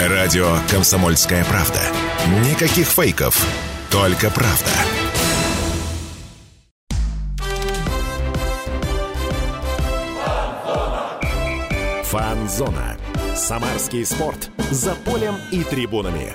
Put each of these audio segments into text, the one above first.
Радио «Комсомольская правда». Никаких фейков, только правда. Фанзона. Самарский спорт. За полем и трибунами.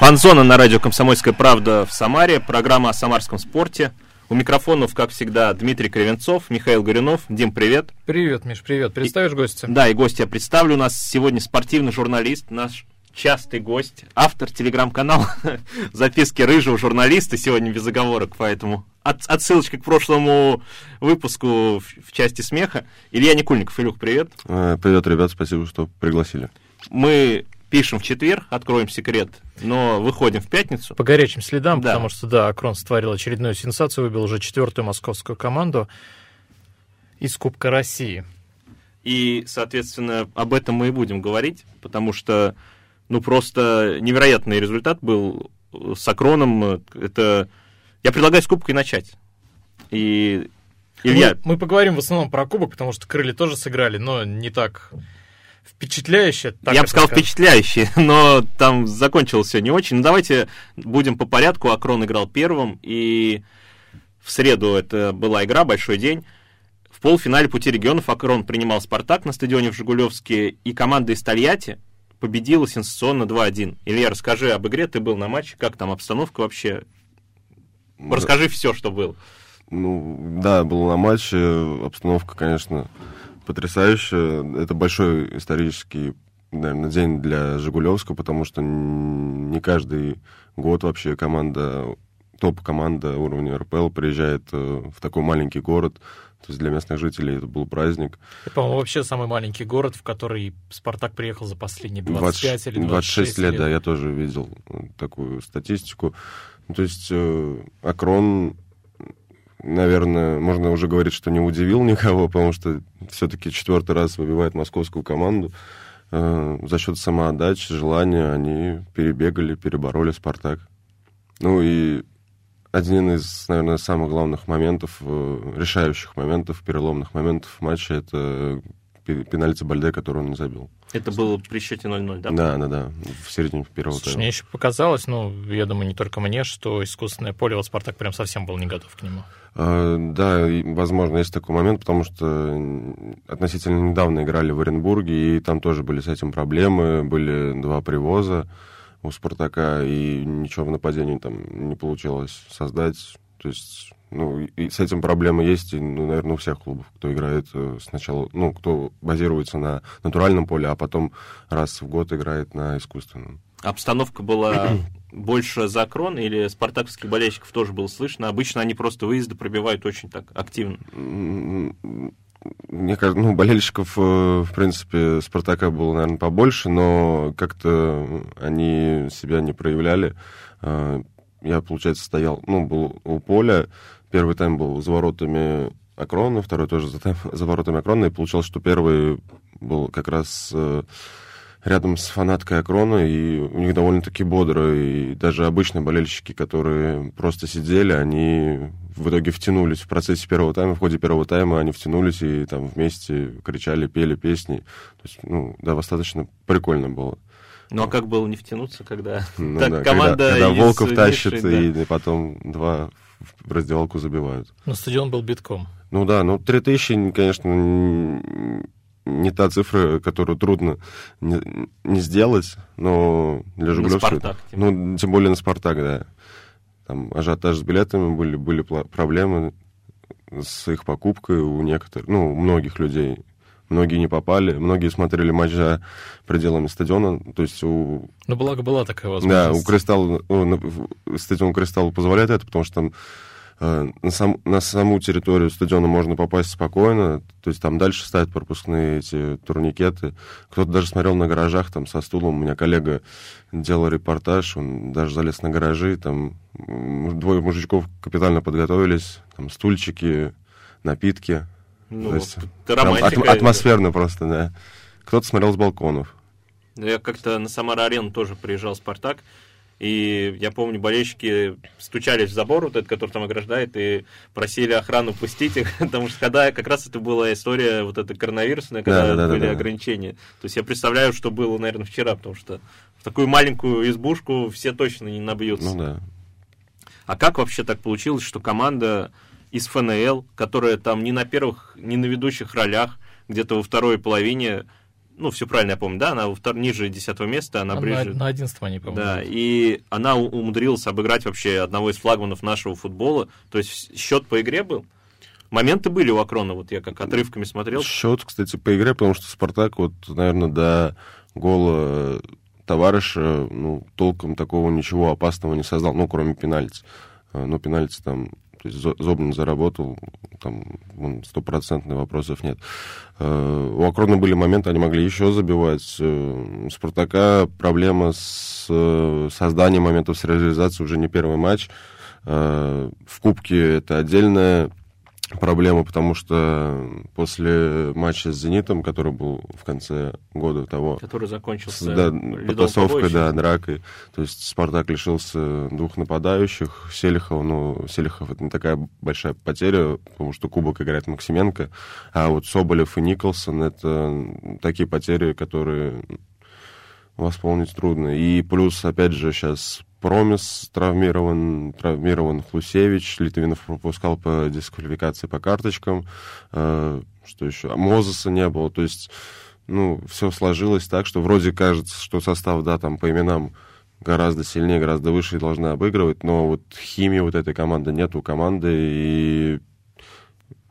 Фанзона на радио «Комсомольская правда» в Самаре. Программа о самарском спорте. У микрофонов, как всегда, Дмитрий Кривенцов, Михаил Горюнов. Дим, привет. Привет, Миш, привет. Представишь гостя? Да, и гостя я представлю. У нас сегодня спортивный журналист, наш частый гость, автор телеграм-канала «Записки рыжего журналиста». Сегодня без оговорок, поэтому от, отсылочка к прошлому выпуску в, в части смеха. Илья Никульников. Илюх, привет. Э, Привет, ребят, спасибо, что пригласили. Мы пишем в четверг, откроем секрет, но выходим в пятницу. По горячим следам, Да. потому что, да, Акрон створил очередную сенсацию, выбил уже четвертую московскую команду из Кубка России. И, соответственно, об этом мы и будем говорить, потому что, ну, просто невероятный результат был с Акроном. Это... Я предлагаю с Кубкой начать. И, Илья, Мы, мы поговорим в основном про Кубок, потому что крылья тоже сыграли, но не так впечатляюще. так я бы сказал скажем. впечатляющий, но там закончилось все не очень. Ну, давайте будем по порядку. Акрон играл первым, и в среду это была игра, большой день. В полуфинале пути регионов Акрон принимал Спартак на стадионе в Жигулевске, и команда из Тольятти победила сенсационно 2-1. Илья, расскажи об игре, ты был на матче, как там обстановка вообще? Расскажи все, что было. Ну, да, был на матче, обстановка, конечно, потрясающая. Это большой исторический, наверное, день для Жигулевска, потому что не каждый год вообще команда, топ-команда уровня РПЛ приезжает э, в такой маленький город. То есть для местных жителей это был праздник. Это, по-моему, вообще самый маленький город, в который Спартак приехал за последние 25 или 26 26 лет, да, я тоже видел э, такую статистику. Ну, то есть э, Акрон, наверное, можно уже говорить, что не удивил никого, потому что все-таки четвертый раз выбивает московскую команду. Э, за счет самоотдачи, желания они перебегали, перебороли Спартак. Ну и один из, наверное, самых главных моментов, э, решающих моментов, переломных моментов матча, это пенальти Бальде, который он не забил. Это было при счете 0-0, да? Да, да, да, в середине первого Слушай, тайма. мне еще показалось, ну, я думаю, не только мне, что искусственное поле, вот Спартак прям совсем был не готов к нему. А, Да, возможно, есть такой момент, потому что относительно недавно играли в Оренбурге, и там тоже были с этим проблемы, были два привоза у Спартака, и ничего в нападении там не получилось создать. То есть, ну, и с этим проблемы есть, и, ну, наверное, у всех клубов, кто играет э, сначала, ну, кто базируется на натуральном поле, а потом раз в год играет на искусственном. Обстановка была больше за крон или спартаковских болельщиков тоже было слышно? Обычно они просто выезды пробивают очень так активно. Мне кажется, ну, болельщиков, э, в принципе, Спартака было, наверное, побольше, но как-то они себя не проявляли. Э, Я, получается, стоял, ну, был у поля. Первый тайм был за воротами Акрона, второй тоже за, тайм- за воротами Акрона. И получалось, что первый был как раз э, рядом с фанаткой Акрона, и у них довольно-таки бодро. И даже обычные болельщики, которые просто сидели, они в итоге втянулись в процессе первого тайма, в ходе первого тайма они втянулись и там вместе кричали, пели песни. То есть, ну, да, достаточно прикольно было. Ну а как было не втянуться, когда Ну так да, команда когда, когда Волков тащит, да. и потом два в раздевалку забивают. Но стадион был битком. Ну да, ну 3000, конечно, не та цифра, которую трудно не, не сделать, но для На Жигулевска... «Спартак», тем Ну, тем более на «Спартак», да. Там ажиотаж с билетами были, были проблемы с их покупкой у некоторых, ну, у многих людей. Многие не попали, многие смотрели матч за пределами стадиона, то есть у Но благо была такая да, возможность. у Кристалл, о, на- в- стадион Кристалл позволяет это, потому что там э, на, сам- на саму территорию стадиона можно попасть спокойно, то есть там дальше ставят пропускные эти турникеты. Кто-то даже смотрел на гаражах там со стулом. У меня коллега делал репортаж, он даже залез на гаражи, там двое мужичков капитально подготовились, там стульчики, напитки. Ну, есть романтика. атм- атмосферно просто, да. Кто-то смотрел с балконов. Я как-то на Самара-арену тоже приезжал Спартак, И я помню, болельщики стучались в забор, вот этот, который там ограждает, и просили охрану пустить их, потому что когда как раз это была история вот эта коронавирусная, когда Да, да, да, были да. ограничения. То есть я представляю, что было, наверное, вчера, потому что в такую маленькую избушку все точно не набьются. Ну да. А как вообще так получилось, что команда из ФНЛ, которая там не на первых, не на ведущих ролях, где-то во второй половине, ну, все правильно я помню, да, она во втор- ниже десятого места, она А ближе. На, на 11 они, по-моему. Да, и она умудрилась обыграть вообще одного из флагманов нашего футбола. То есть счет по игре был. Моменты были у Акрона, вот я как отрывками смотрел. Счет, кстати, по игре, потому что Спартак, вот, наверное, до гола товарища, ну, толком такого ничего опасного не создал, ну, кроме пенальти. А, Ну, пенальти там, то есть Зо- Зобнин заработал, там стопроцентных вопросов нет. Э, У Акрона были моменты, они могли еще забивать. Э, У Спартака проблема с э, созданием моментов с реализацией уже не первый матч. В Кубке это отдельная проблема, потому что после матча с «Зенитом», который был в конце года того, который с- закончился да, ледовым потасовкой, да, дракой. То есть Спартак лишился двух нападающих. Селихов, ну, Селихов это не такая большая потеря, потому что Кубок играет Максименко. А вот Соболев и Николсон это такие потери, которые восполнить трудно. И плюс, опять же, сейчас Промис травмирован, травмирован Хлусевич, Литвинов пропускал по дисквалификации по карточкам, Э, что еще, А Мозеса не было, то есть, ну, все сложилось так, что вроде кажется, что состав, да, там по именам гораздо сильнее, гораздо выше и должны обыгрывать, но вот химии вот этой команды нет у команды, и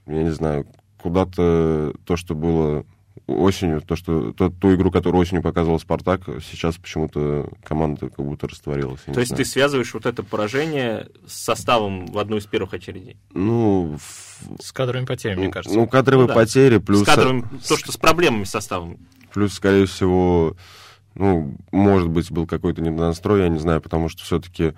я не знаю, куда-то то, что было осенью, то, что то- ту игру, которую осенью показывал Спартак, сейчас почему-то команда как будто растворилась. То есть знаю. ты связываешь вот это поражение с составом в одну из первых очередей? Ну, в- С кадровыми потерями, мне кажется. ну, кадровые Ну да. потери, плюс, с кадровым, то, что с проблемами с составом. плюс, скорее всего, ну, может быть, был какой-то недонастрой, я не знаю, потому что все-таки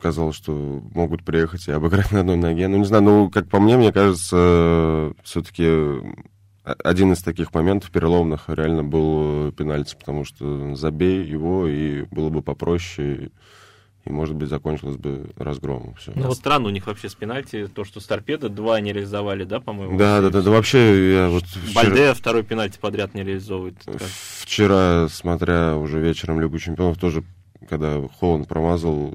казалось, что могут приехать и обыграть на одной ноге. Ну, не знаю, ну, как по мне, мне кажется, все-таки один из таких моментов переломных реально был э, пенальти, потому что забей его, и было бы попроще, и, может быть, закончилось бы разгромом. Все. Ну, вот- Странно у них вообще с пенальти, то, что с торпеда два не реализовали, да, по-моему? Да, да, да, да, вообще я вот вчера, Бальде второй пенальти подряд не реализовывает. Вчера, смотря уже вечером Лигу Чемпионов, тоже, когда Холланд промазал,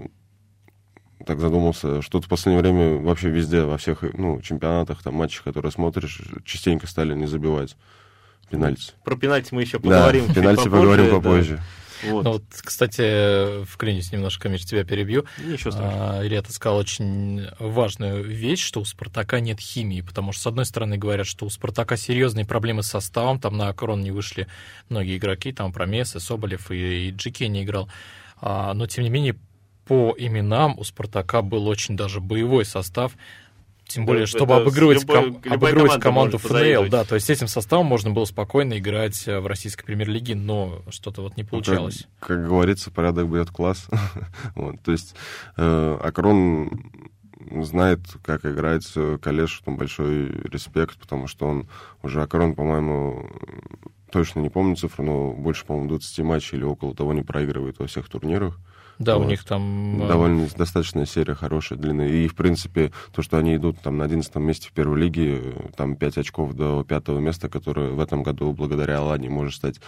так задумался, что-то в последнее время вообще везде, во всех ну, чемпионатах, там, матчах, которые смотришь, частенько стали не забивать пенальти. Про пенальти мы еще Да, поговорим. чуть пенальти попозже, поговорим да. попозже. Вот. Ну, вот, кстати, вклинюсь немножко, Миш, тебя перебью. Ничего страшного. А, Илья, ты сказал очень важную вещь, что у «Спартака» нет химии, потому что, с одной стороны, говорят, что у «Спартака» серьезные проблемы с составом, там на «Акрон» не вышли многие игроки, там Промесы, Соболев и, и Джике не играл, А, но, тем не менее, по именам у «Спартака» был очень даже боевой состав, тем Да, более, это чтобы обыгрывать, любой- ком- любая обыгрывать команда команду ФНЛ, да, то есть этим составом можно было спокойно играть э, в российской премьер-лиге, но что-то вот не Ну, получалось. Как, как говорится, порядок бьет класс. вот, то есть э, Акрон знает, как играть. Калешу там большой респект, потому что он уже Акрон, по-моему, точно не помню цифру, но больше, по-моему, 20 матчей или около того не проигрывает во всех турнирах. Да, у Вот. них там... э, Довольно достаточная серия, хорошая, длинная. И, в принципе, то, что они идут там на 11 месте в первой лиге, там 5 очков до пятого места, которое в этом году благодаря Алане может стать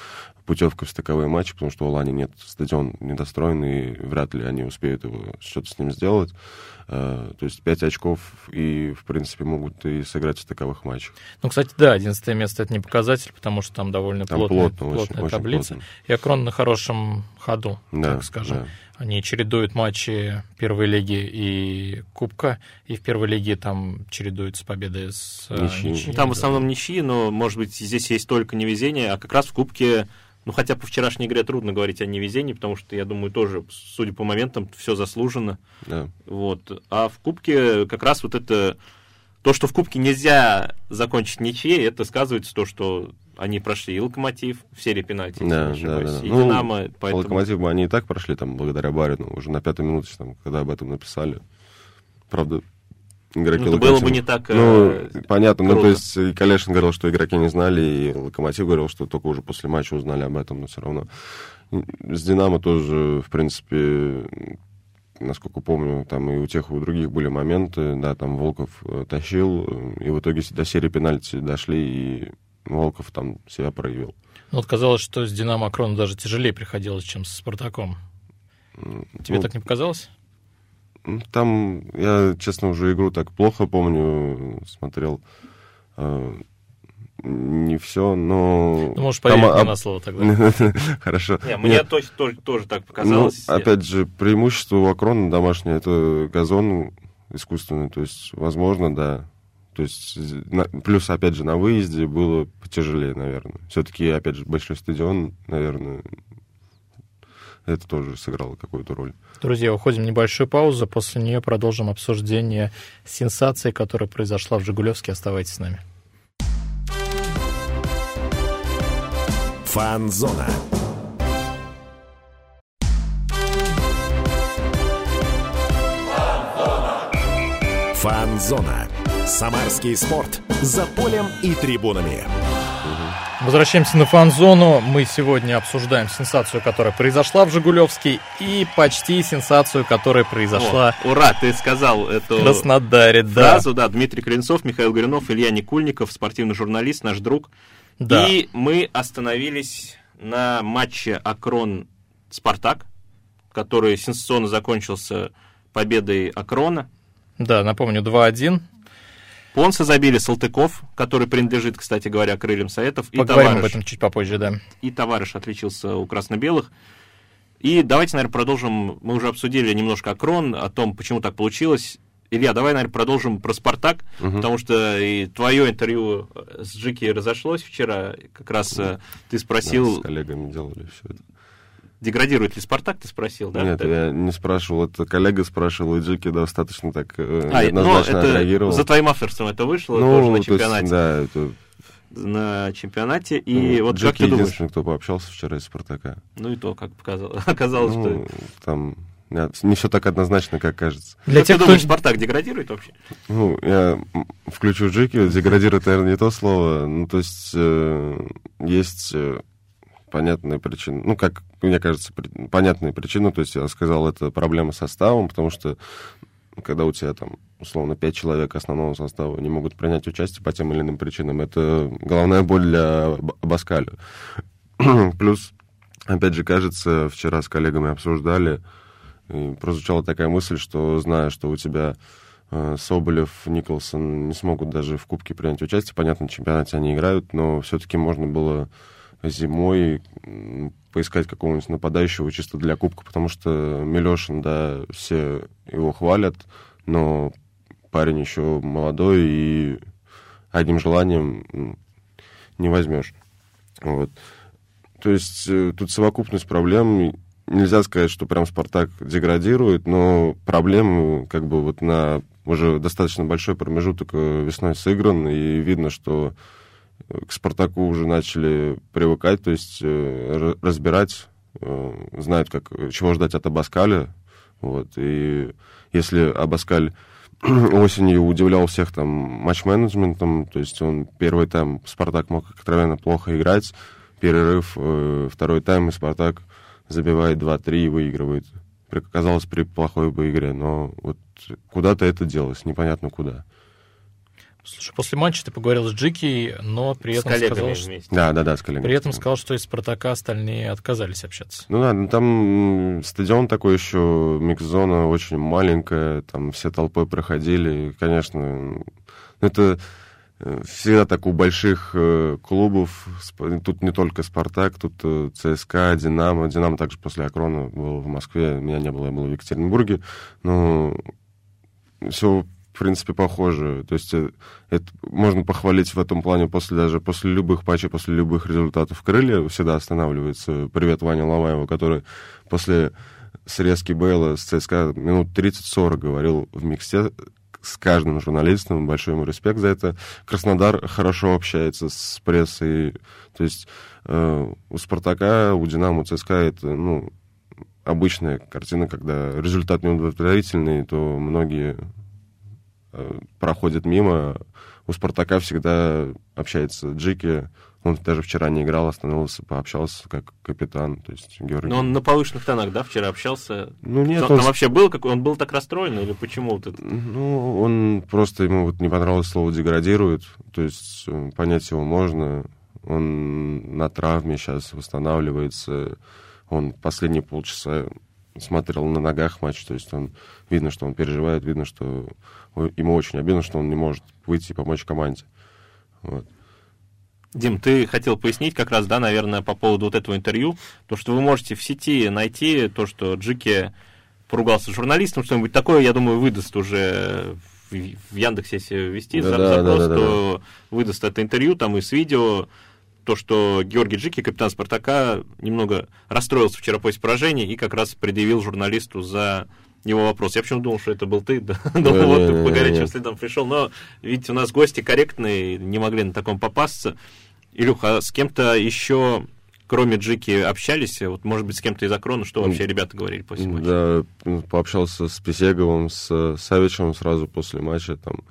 путевкой в стыковые матчи, потому что у Алани нет стадион недостроен, и вряд ли они успеют его что-то с ним сделать. Э, То есть 5 очков и, в принципе, могут и сыграть в стыковых матчах. Ну, кстати, да, 11 место это не показатель, потому что там довольно Там плотная, плотно, очень, плотная очень таблица. плотно. И Акрон на хорошем ходу, Да, так скажем. да. Они чередуют матчи первой лиги и Кубка, и в первой лиге там чередуются победы с э, Ничьи. ничьими, Ну, Там в да. основном ничьи, но, может быть, здесь есть только невезение, а как раз в Кубке, ну, хотя по вчерашней игре трудно говорить о невезении, потому что, я думаю, тоже, судя по моментам, все заслуженно. да. Вот. А в Кубке как раз вот это... То, что в Кубке нельзя закончить ничьей, это сказывается то, что они прошли и Локомотив в серии пенальти, если Да, не да, ошибаюсь, да, да. и Ну, Динамо, По поэтому... Локомотиву они и так прошли там благодаря Барину, уже на пятой минуте, там, когда об этом написали. Правда, игроки Ну, это было бы Локомотива- не так, Ну, э, понятно. Ну, круто. то есть и Калешин говорил, что игроки не знали, и Локомотив говорил, что только уже после матча узнали об этом, но все равно. С Динамо тоже, в принципе, насколько помню, там и у тех, и у других были моменты, да, там Волков э, тащил, э, и в итоге до серии пенальти дошли, и Волков там себя проявил. Ну, Вот казалось, что с Динамо Акрону даже тяжелее приходилось, чем с Спартаком. Тебе Ну, так не показалось? Ну, Там, я, честно, уже игру так плохо помню, смотрел. Не все, но... Ну, можешь там, поверить мне а- на слово тогда. Хорошо. Не, мне Нет, точно тоже, тоже так ну, показалось. опять же, преимущество у Акрона домашнее, это газон искусственный, то есть, возможно, да. То есть, на- плюс, опять же, на выезде было потяжелее, наверное. Все-таки, опять же, большой стадион, наверное, это тоже сыграло какую-то роль. Друзья, уходим в небольшую паузу. После нее продолжим обсуждение сенсации, которая произошла в Жигулевске. Оставайтесь с нами. Фанзона. Фанзона. Самарский спорт. За полем и трибунами. Возвращаемся на фан-зону. Мы сегодня обсуждаем сенсацию, которая произошла в Жигулевске, и почти сенсацию, которая произошла О, ура, ты сказал эту в Краснодаре. Да, фразу, да, Дмитрий Клинцов, Михаил Горюнов, Илья Никульников, спортивный журналист, наш друг. Да. И мы остановились на матче Акрон-Спартак, который сенсационно закончился победой Акрона. Да, напомню, 2-1. Понса забили Салтыков, который принадлежит, кстати говоря, крыльям Советов, и Поговорим об товарищ, этом чуть попозже, да. и товарищ отличился у красно-белых. И давайте, наверное, продолжим. Мы уже обсудили немножко Акрон, о том, почему так получилось. Илья, давай, наверное, продолжим про Спартак, потому что и твое интервью с Джики разошлось вчера. Как раз э, ты Да, спросил, с коллегами делали все это. деградирует ли Спартак, ты спросил, да? Нет, Так. я не спрашивал, это коллега спрашивал, и Джеки достаточно так э, А, ну, неоднозначно это отреагировал. за твоим авторством это вышло ну, тоже на то есть, чемпионате. да, это На чемпионате. И ну, вот Джеки как ты думаешь? единственный, кто пообщался вчера из Спартака. Ну и то, как показалось, оказалось, Ну, что... там не все так однозначно, как кажется. Для Как тех, ты кто... думаешь, Спартак деградирует вообще? Ну, я включу Джеки, деградирует, наверное, не то слово. Ну, то есть, э, есть э, понятная причина. Ну, как мне кажется, при- понятная причина. То есть, я сказал, это проблема с составом, потому что когда у тебя там, условно, пять человек основного состава не могут принять участие по тем или иным причинам, это головная боль для Абаскаля. Плюс, опять же, кажется, вчера с коллегами обсуждали, и прозвучала такая мысль, что зная, что у тебя э, Соболев, Николсон не смогут даже в Кубке принять участие, понятно, в чемпионате они играют, но все-таки можно было зимой поискать какого-нибудь нападающего чисто для Кубка, потому что Милешин, да, все его хвалят, но парень еще молодой, и одним желанием не возьмешь. Вот. То есть э, тут совокупность проблем. Нельзя сказать, что прям Спартак деградирует, но проблемы как бы вот на уже достаточно большой промежуток э, весной сыгран, и видно, что э, к Спартаку уже начали привыкать, то есть э, ра- разбирать, знают, как, чего ждать от Абаскаля. Вот, и если Абаскаль осенью удивлял всех там матч-менеджментом, то есть он первый тайм Спартак мог откровенно плохо играть, перерыв, второй тайм и Спартак забивает 2-3 и выигрывает. Казалось, при плохой бы игре, но вот куда-то это делось, непонятно куда. Слушай, после матча ты поговорил с Джики, но при С этом сказал, что... вместе. Да, да, да, с коллегами. При этом сказал, что из Спартака остальные отказались общаться. Ну да, ну там стадион такой еще, микс-зона очень маленькая, там все толпой проходили, конечно, это всегда так у больших э, клубов, тут не только «Спартак», тут э, ЦСКА, «Динамо», «Динамо» также после «Акрона» был в Москве, меня не было, я был в Екатеринбурге, но все в принципе, похоже. То есть э, это можно похвалить в этом плане после даже после любых матчей, после любых результатов. Крылья всегда останавливается. Привет Ваня Ломаева, который после срезки Бейла с ЦСКА минут 30-40 говорил в миксте с каждым журналистом. Большой ему респект за это. Краснодар хорошо общается с прессой. То есть э, у Спартака, у Динамо, у ЦСКА это, ну, обычная картина, когда результат неудовлетворительный, то многие э, проходит мимо, у Спартака всегда общается Джики, он даже вчера не играл, остановился, пообщался как капитан, то есть Георгий. Но он на повышенных тонах, да, вчера общался? Ну нет, он... там вообще был какой? Он был так расстроен или почему вот это? Ну, он просто, ему вот не понравилось слово «деградирует», то есть э, понять его можно. Он на травме сейчас восстанавливается, он последние полчаса смотрел на ногах матч, то есть он видно, что он переживает, видно, что ему очень обидно, что он не может выйти и помочь команде. Вот. Дим, ты хотел пояснить как раз, да, наверное, по поводу вот этого интервью, то, что вы можете в сети найти то, что Джики поругался с журналистом, что-нибудь такое, я думаю, выдаст уже в, Яндексе, если ввести Да, за- да, запрос, да, да, то выдаст это интервью, там и с видео, то, что Георгий Джики, капитан Спартака, немного расстроился вчера после поражения и как раз предъявил журналисту за его вопрос. Я почему думал, что это был ты, да? Думал, вот ты по горячим следам пришел, но, видите, у нас гости корректные, не могли на таком попасться. Илюха, а с кем-то еще, кроме Джики, общались? Вот, может быть, с кем-то из Акрона, что вообще ребята говорили после матча? Да, пообщался с Писеговым, с э, Савичем сразу после матча. Там,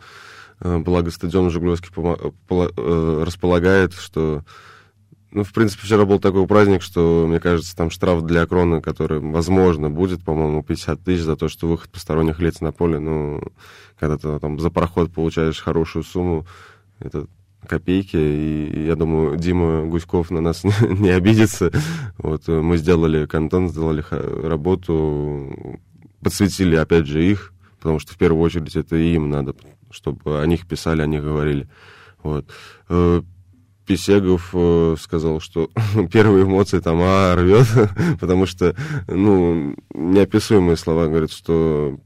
э, благо стадион Жигулевский э, располагает, что... Ну, в принципе, вчера был такой праздник, что, мне кажется, там штраф для Акрона, который, возможно, будет, по-моему, 50 тысяч за то, что выход посторонних лиц на поле. Ну, когда ты там за проход получаешь хорошую сумму, это копейки, и я думаю, Дима Гуськов на нас не обидится. Вот э, мы сделали контент, сделали работу, подсветили, опять же, их, потому что в первую очередь это им надо, чтобы о них писали, о них говорили. Вот. Писегов э, сказал, что первые эмоции там а, рвет, потому что, ну, неописуемые слова, говорит, что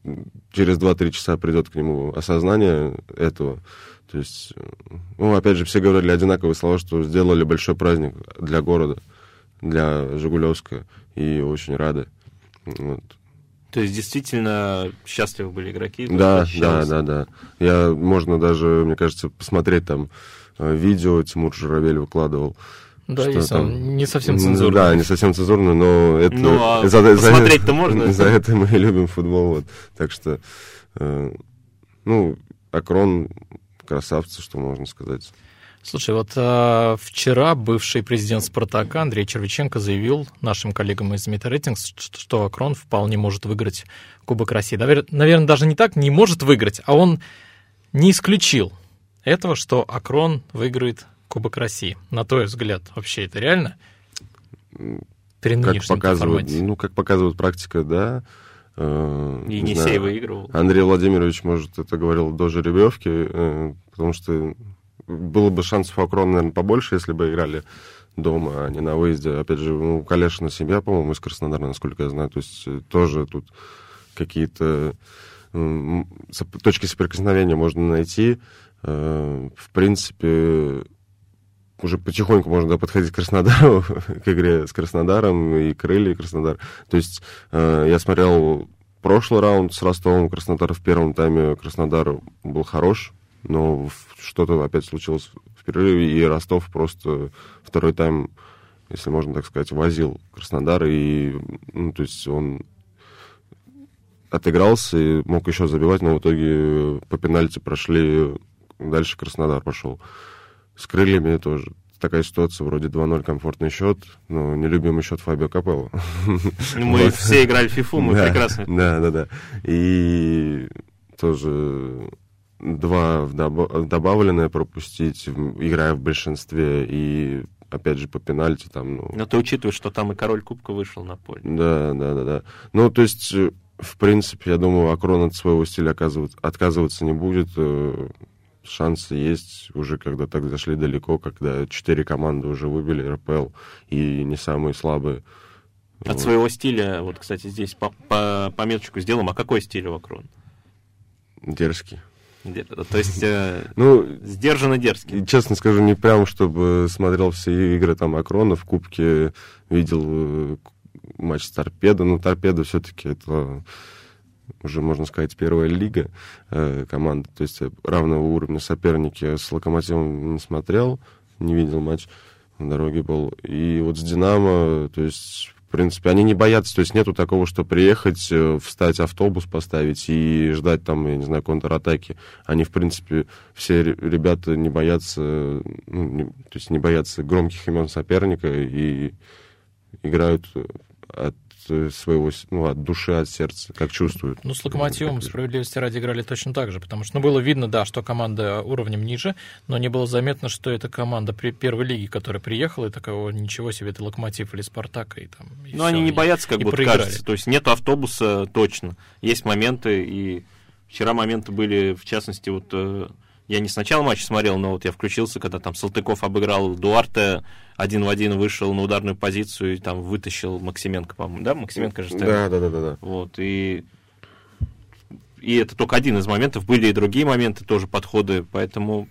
через 2-3 часа придет к нему осознание этого. То есть, ну, опять же, все говорили одинаковые слова, что сделали большой праздник для города, для Жигулевска, и очень рады. Вот. То есть, действительно, счастливы были игроки? Да, да, да, да. Я, можно даже, мне кажется, посмотреть там видео Тимур Журавель выкладывал. Да, Что есть там? он не совсем М, цензурный. Да, не совсем цензурно, но это... Ну, а за- за- посмотреть-то можно? За это мы и любим футбол, вот. Так что, э, ну, Акрон красавцы, что можно сказать. Слушай, вот а, вчера бывший президент Спартака Андрей Червиченко заявил нашим коллегам из Метарейтингс, что Акрон вполне может выиграть Кубок России. Наверное, даже не так, не может выиграть, а он не исключил этого, что Акрон выиграет Кубок России. На твой взгляд, вообще это реально? При Как формате. ну, как показывает практика, да. Э, не Енисей знаю. выигрывал. Андрей Владимирович, может, это говорил до жеребьевки, э, потому что было бы шансов у Акрона, наверное, побольше, если бы играли дома, а не на выезде. Опять же, ну, у Калешина семья, по-моему, из Краснодара, насколько я знаю. То есть э, тоже тут какие-то точки соприкосновения можно найти. Э, В принципе, уже потихоньку можно да, подходить к Краснодару, к игре с Краснодаром и крылья и Краснодар. То есть э, я смотрел прошлый раунд с Ростовом, Краснодар в первом тайме Краснодар был хорош, но что-то опять случилось в перерыве, и Ростов просто второй тайм, если можно так сказать, возил Краснодар, и, ну, то есть он отыгрался и мог еще забивать, но в итоге по пенальти прошли, дальше Краснодар пошел. С крыльями тоже такая ситуация, вроде 2-0 комфортный счет, но нелюбимый счет Фабио Капелло. Ну, Мы Вот. все играли в фифу, мы Да, прекрасно. Да, да, да. И тоже два в добав- добавленное пропустить, играя в большинстве, и опять же по пенальти там, ну... Но ты учитываешь, что там и король Кубка вышел на поле. Да, да, да, да. Ну, то есть, в принципе, я думаю, Акрон от своего стиля оказывать- отказываться не будет. Шансы есть уже, когда так зашли далеко, когда четыре команды уже выбили РПЛ, и не самые слабые. От Вот. своего стиля, вот, кстати, здесь по, по- пометочку сделаем. А какой стиль у Акрон? Дерзкий. Де- То есть э, Ну, сдержанно дерзкий. Честно скажу, не прям, чтобы смотрел все игры там Акрона в Кубке, видел э, матч с Торпедо. Ну, Торпедо все-таки это уже, можно сказать, первая лига э, команда. То есть э, равного уровня соперники с Локомотивом не смотрел, не видел матч на дороге был. И вот с Динамо, то есть принципе, они не боятся, то есть нету такого, что приехать, э, встать, автобус поставить и ждать там, я не знаю, контратаки. Они, в принципе, все ребята не боятся, ну, не, то есть не боятся громких имен соперника и играют от Э, своего, ну, от души, от сердца, как чувствуют. Ну, с Локомотивом справедливости ради играли точно так же, потому что, ну, было видно, да, что команда уровнем ниже, но не было заметно, что это команда при первой лиге, которая приехала, и такого ничего себе, это Локомотив или Спартак, и там... И ну, они не боятся, как будто проиграли. кажется, то есть нет автобуса точно, есть моменты, и вчера моменты были, в частности, вот э, я не сначала матч смотрел, но вот я включился, когда там Салтыков обыграл Дуарте, один в один вышел на ударную позицию и там вытащил Максименко, по-моему, да? Максименко же стоял. Да, да, да, да, да. Вот, и и это только один из моментов. Были и другие моменты, тоже подходы, поэтому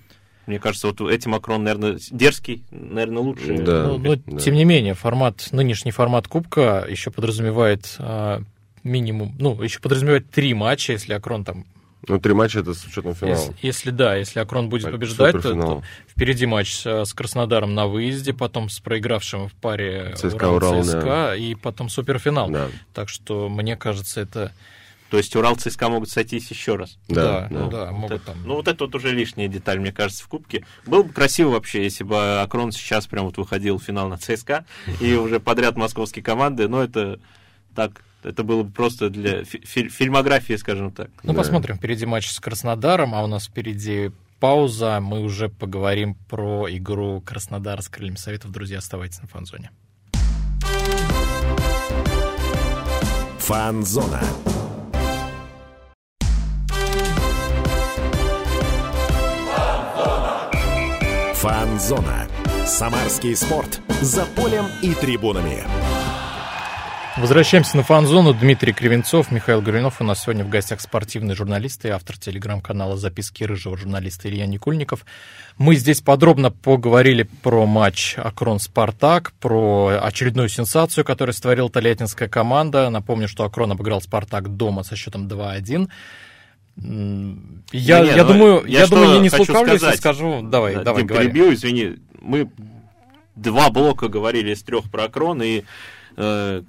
мне кажется, вот эти Макрон, наверное, дерзкий, наверное, лучше. Да, но, но да. тем не менее, формат, нынешний формат Кубка еще подразумевает а, минимум, ну, еще подразумевает три матча, если Акрон там ну, три матча это с учетом финала. Если, если да, если Акрон будет а, побеждать, то, то впереди матч с Краснодаром на выезде, потом с проигравшим в паре ЦСКА, Урал, Урал ЦСКА, да. и потом суперфинал. Да. Так что, мне кажется, это... То есть Урал ЦСКА могут сойтись еще раз. Да, да, да. да могут вот там. Ну, вот это вот уже лишняя деталь, мне кажется, в Кубке. Было бы красиво вообще, если бы Акрон сейчас прям вот выходил в финал на ЦСКА, и уже подряд московские команды, но это так это было бы просто для фи- фильмографии, скажем так. Ну, да. посмотрим. Впереди матч с Краснодаром, а у нас впереди пауза. Мы уже поговорим про игру Краснодар с крыльями советов. Друзья, оставайтесь на фан-зоне. Фан-зона. Фан-зона. Самарский спорт. За полем и трибунами. Возвращаемся на фан-зону. Дмитрий Кривенцов, Михаил Горюнов. У нас сегодня в гостях спортивный журналист и автор телеграм-канала «Записки рыжего журналиста» Илья Никульников. Мы здесь подробно поговорили про матч Акрон-Спартак, про очередную сенсацию, которую створила Тольяттинская команда. Напомню, что Акрон обыграл Спартак дома со счетом 2-1. Я, не, я ну, думаю, я, я думаю, не, не слукавлю, если скажу. Давай, да, давай, Дим, говори. перебью, извини. Мы два блока говорили из трех про Акрон, и э,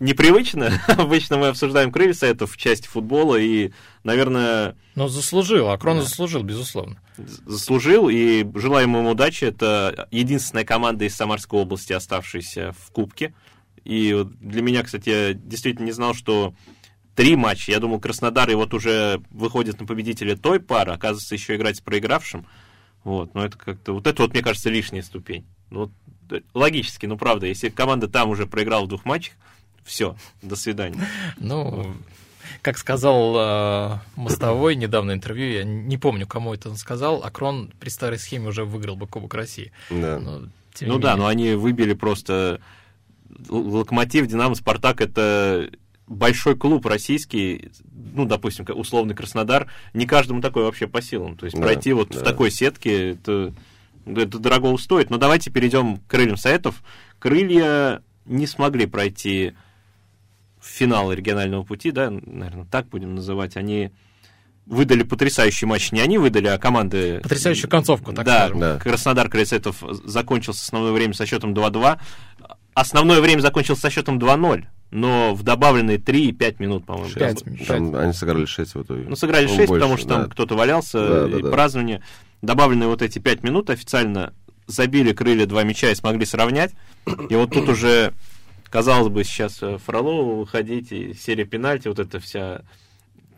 непривычно. Обычно мы обсуждаем крылья советов в части футбола, и, наверное... Но заслужил, Акрон да. заслужил, безусловно. Заслужил, и желаем ему удачи. Это единственная команда из Самарской области, оставшаяся в Кубке. И для меня, кстати, я действительно не знал, что три матча. Я думал, Краснодар и вот уже выходит на победителя той пары, оказывается, еще играть с проигравшим. Вот, но это как-то... Вот это вот, мне кажется, лишняя ступень. Вот, логически, ну правда, если команда там уже проиграла в двух матчах, все, до свидания. Ну, как сказал э, Мостовой недавно интервью, я не помню, кому это он сказал, Акрон при старой схеме уже выиграл бы Кубок России. Да. Но, ну да, но они выбили просто Локомотив, Динамо, Спартак это большой клуб российский, ну, допустим, условный Краснодар, не каждому такой вообще по силам. То есть да, пройти вот да. в такой сетке, это, это дорого стоит. Но давайте перейдем к крыльям советов. Крылья не смогли пройти финал регионального пути, да, наверное, так будем называть, они выдали потрясающий матч. Не они выдали, а команды... Потрясающую концовку, так да, скажем. Да, Краснодар Крыльцетов закончился основное время со счетом 2-2. Основное время закончилось со счетом 2-0 но в добавленные 3 и 5 минут, по-моему. 5, 5. Там они сыграли 6 в итоге. Ну, сыграли 6, больше, потому что да. там кто-то валялся, да, и да, празднование. Добавленные вот эти 5 минут официально забили крылья два мяча и смогли сравнять. И вот тут уже Казалось бы, сейчас э, Фролову выходить, и серия пенальти, вот эта вся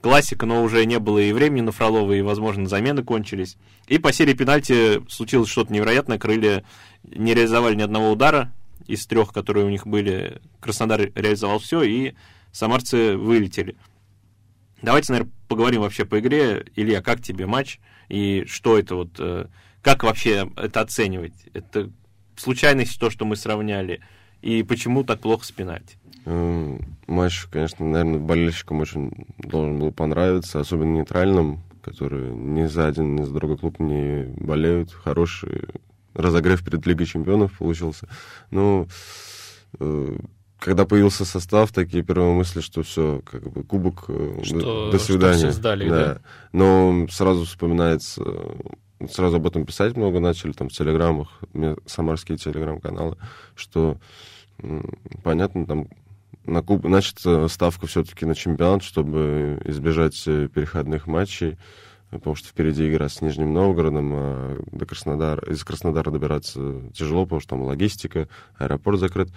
классика, но уже не было и времени на Фролова, и, возможно, замены кончились. И по серии пенальти случилось что-то невероятное. Крылья не реализовали ни одного удара из трех, которые у них были. Краснодар реализовал все, и самарцы вылетели. Давайте, наверное, поговорим вообще по игре. Илья, как тебе матч? И что это вот... Э, как вообще это оценивать? Это случайность, то, что мы сравняли? И почему так плохо с пенальти? Матч, конечно, наверное, болельщикам очень должен был понравиться, особенно нейтральным, которые ни за один, ни за другой клуб не болеют. Хороший разогрев перед Лигой чемпионов получился. Ну, э, когда появился состав, такие первые мысли, что все, как бы кубок, э, что, до свидания. Что все сдали, да. да. Но сразу вспоминается, сразу об этом писать много начали, там, в телеграммах, самарские телеграм-каналы, что понятно, там на куб... значит, ставка все-таки на чемпионат, чтобы избежать э, переходных матчей, потому что впереди игра с Нижним Новгородом, а до Краснодара, из Краснодара добираться тяжело, потому что там логистика, аэропорт закрыт.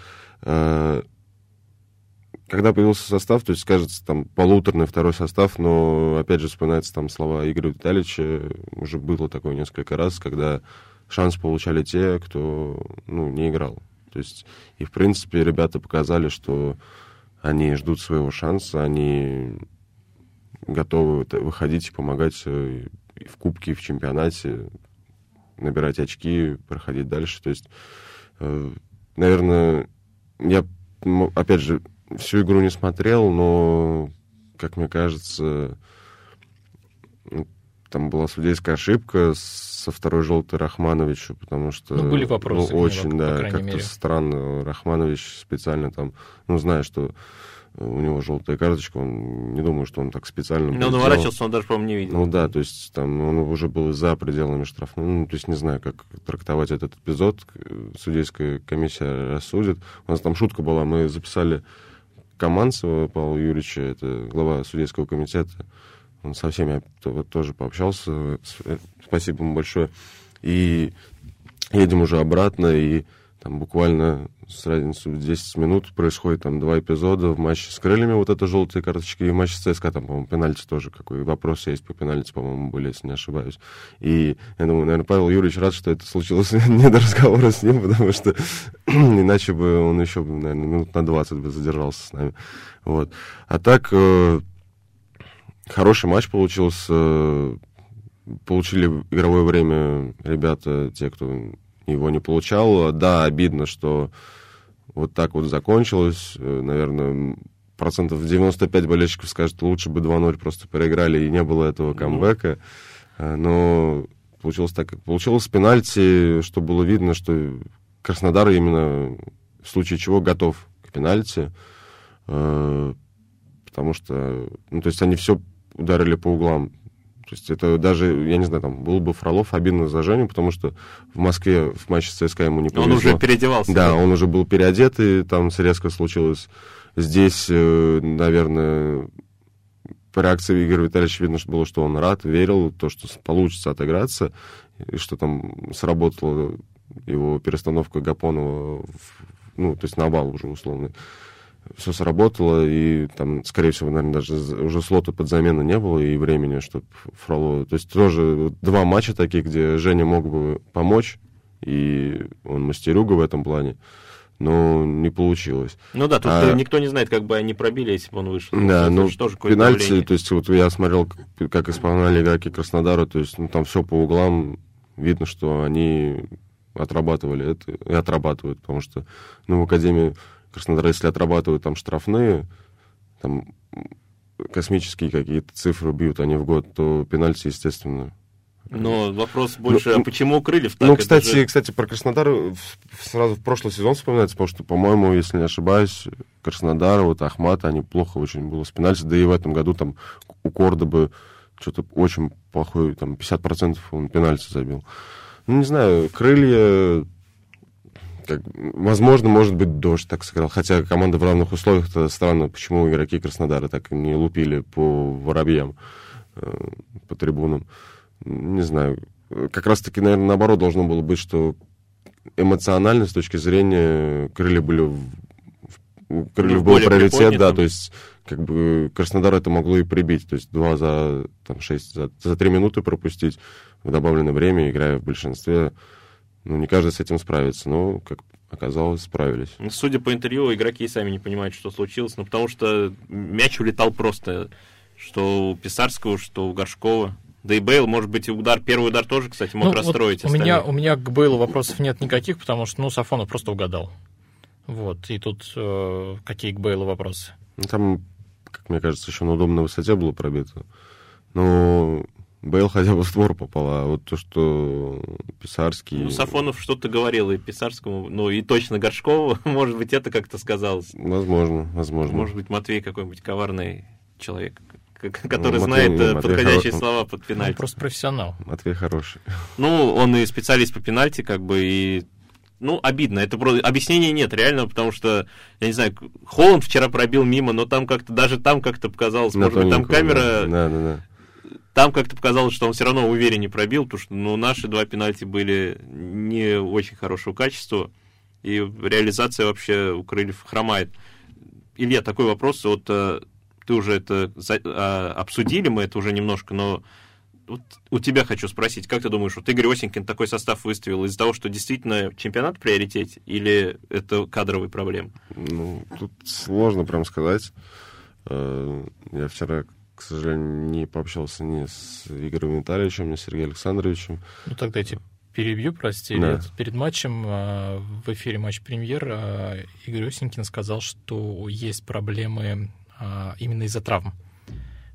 Когда появился состав, то есть, кажется, там полуторный второй состав, но, опять же, вспоминается там слова Игоря Витальевича, уже было такое несколько раз, когда шанс получали те, кто, ну, не играл. То есть, и, в принципе, ребята показали, что они ждут своего шанса, они готовы выходить и помогать э, и в кубке, и в чемпионате, набирать очки, проходить дальше. То есть, э, наверное, я, опять же, всю игру не смотрел, но, как мне кажется, там была судейская ошибка со второй желтой Рахмановичу, потому что... Ну, были вопросы. Ну, очень, него, да, как-то странно. Рахманович специально там, ну, зная, что у него желтая карточка, он не думаю, что он так специально... Но он уворачивался, он даже, по-моему, не видел. Ну да, то есть там он уже был за пределами штрафного. Ну, то есть не знаю, как трактовать этот эпизод. Судейская комиссия рассудит. У нас там шутка была, мы записали Каманцева Павла Юрьевича, это глава судейского комитета. Он со всеми тоже пообщался. Спасибо ему большое. И едем уже обратно, и там буквально с разницей в 10 минут происходит там два эпизода в матче с крыльями, вот это желтые карточки, и в матче с ЦСКА, там, по-моему, пенальти тоже, какой вопрос есть по пенальти, по-моему, были, если не ошибаюсь. И я думаю, наверное, Павел Юрьевич рад, что это случилось не до разговора с ним, потому что иначе бы он еще, наверное, минут на 20 бы задержался с нами. Вот. А так, э, хороший матч получился, получили игровое время ребята, те, кто его не получал. Да, обидно, что вот так вот закончилось. Э, наверное, процентов 95 болельщиков скажут, лучше бы 2-0 просто проиграли, и не было этого камбэка. Э, но получилось так, как получилось. Пенальти, что было видно, что Краснодар именно в случае чего готов к пенальти. Э, потому что, ну, то есть они все ударили по углам. То есть это даже, я не знаю, там был бы Фролов обидно за Женю, потому что в Москве в матче с ЦСКА ему не повезло. Он уже переодевался. Да, да, он уже был переодет, и там резко случилось. Здесь, э, наверное, по реакции Игоря Витальевича видно что было, что он рад, верил, то, что получится отыграться, и что там сработала его перестановка Гапонова, в, ну, то есть на бал уже условно все сработало, и там, скорее всего, наверное, даже уже слота под замену не было, и времени, чтобы Фролова... То есть тоже два матча такие, где Женя мог бы помочь, и он мастерюга в этом плане, но не получилось. Ну да, тут а... никто не знает, как бы они пробили, если бы он вышел. Да, ну, тоже пенальти, давление. то есть вот я смотрел, как, как исполняли игроки Краснодара, то есть ну, там все по углам, видно, что они отрабатывали это и отрабатывают, потому что ну, в Академии Краснодар, если отрабатывают там штрафные, там космические какие-то цифры бьют они в год, то пенальти, естественно. Но вопрос больше, ну, а почему Крыльев так? Ну, кстати, же... кстати, про Краснодар сразу в прошлый сезон вспоминается, потому что, по-моему, если не ошибаюсь, Краснодар, вот Ахмат, они плохо очень было с пенальти, да и в этом году там у Кордобы что-то очень плохой, там 50% он пенальти забил. Ну, не знаю, Крылья как, возможно, может быть, дождь так сыграл. Хотя команда в равных условиях, это странно, почему игроки Краснодара так не лупили по воробьям, э, по трибунам. Не знаю. Как раз-таки, наверное, наоборот должно было быть, что эмоционально, с точки зрения, крылья были... В, у Крыльев ну, был приоритет, да, то есть как бы Краснодар это могло и прибить, то есть два за там, шесть, за, за три минуты пропустить в добавленное время, играя в большинстве, ну, не каждый с этим справится, но, как оказалось, справились. Ну, судя по интервью, игроки сами не понимают, что случилось, ну, потому что мяч улетал просто, что у Писарского, что у Горшкова. Да и Бейл, может быть, и удар, первый удар тоже, кстати, мог ну, расстроить. Вот у, меня, у меня к Бейлу вопросов нет никаких, потому что, ну, Сафонов просто угадал. Вот, и тут э, какие к Бейлу вопросы? Ну, там, как мне кажется, еще на удобной высоте было пробито. Но Бейл хотя бы в створ попал, а вот то, что Писарский... Ну, Сафонов что-то говорил и Писарскому, ну, и точно Горшкову, может быть, это как-то сказалось. Возможно, возможно. Может быть, Матвей какой-нибудь коварный человек, который ну, знает Матвей, подходящие хоро... слова под пенальти. Он просто профессионал. Матвей хороший. Ну, он и специалист по пенальти, как бы, и ну, обидно. Это просто объяснения нет, реально, потому что, я не знаю, Холланд вчера пробил мимо, но там как-то, даже там как-то показалось, На может быть, там камера, Да, да, да. Там как-то показалось, что он все равно увереннее пробил, потому что, ну, наши два пенальти были не очень хорошего качества, и реализация вообще у Крыльев хромает. Илья, такой вопрос, вот э, ты уже это а, обсудили, мы это уже немножко, но вот у тебя хочу спросить, как ты думаешь, вот Игорь Осенькин такой состав выставил из-за того, что действительно чемпионат в приоритете, или это кадровые проблемы? Ну, тут сложно прям сказать. Э, Я вчера, к сожалению, не пообщался ни с Игорем Витальевичем, ни с Сергеем Александровичем. Ну, тогда я тебя перебью, прости. Да. Перед матчем а, в эфире матч премьер а, Игорь Осенькин сказал, что есть проблемы а, именно из-за травм.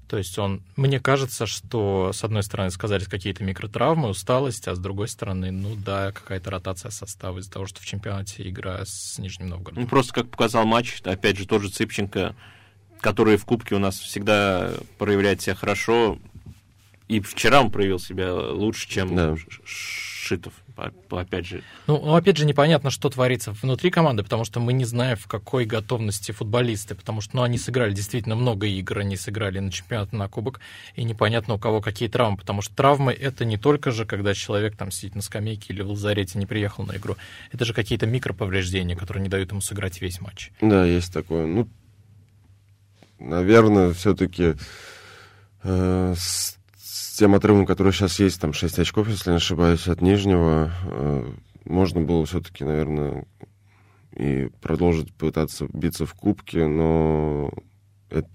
То есть он, мне кажется, что с одной стороны сказались какие-то микротравмы, усталость, а с другой стороны, ну да, какая-то ротация состава из-за того, что в чемпионате игра с Нижним Новгородом. Ну, просто как показал матч, опять же, тот же Цыпченко, который в Кубке у нас всегда проявляет себя хорошо, и вчера он проявил себя лучше, чем Да. Шитов, опять же. Ну, ну, опять же, непонятно, что творится внутри команды, потому что мы не знаем, в какой готовности футболисты, потому что, ну, они сыграли действительно много игр, они сыграли на чемпионат, на кубок, и непонятно, у кого какие травмы, потому что травмы — это не только же, когда человек там сидит на скамейке или в лазарете не приехал на игру, это же какие-то микроповреждения, которые не дают ему сыграть весь матч. Да, есть такое. Ну, наверное, все-таки с, с тем отрывом, который сейчас есть, там 6 очков, если не ошибаюсь, от Нижнего, э, можно было все-таки, наверное, и продолжить пытаться биться в кубке, но это,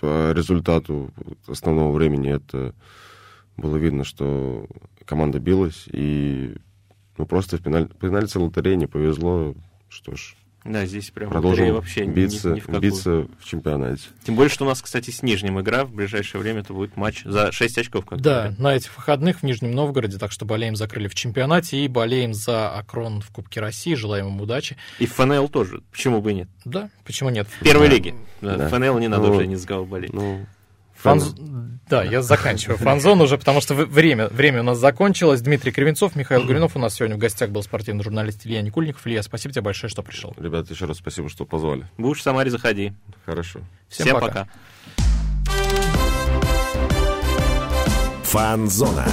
по результату основного времени это было видно, что команда билась, и ну, просто в пеналь... пенальти лотереи не повезло. Что ж, Да, здесь прям продолжим вообще биться, ни, ни в какую. биться в чемпионате. Тем более, что у нас, кстати, с Нижним игра в ближайшее время, это будет матч за 6 очков. Как Да, говорят. на этих выходных в Нижнем Новгороде, так что болеем за крылья в чемпионате и болеем за Акрон в Кубке России, желаем им удачи. И ФНЛ тоже, почему бы и нет? Да, почему нет? В первой Да. лиге. Да, Да. ФНЛ не надо Ну, уже ни с кого болеть. Ну, Фанз- Да, я заканчиваю фанзон уже, потому что время, время у нас закончилось. Дмитрий Кривенцов, Михаил Гуринов. У нас сегодня в гостях был спортивный журналист Илья Никульников. Илья, спасибо тебе большое, что пришел. ребята, еще раз спасибо, что позвали. Будешь в Самаре, заходи. Хорошо. Всем Всем пока. пока. Фанзона.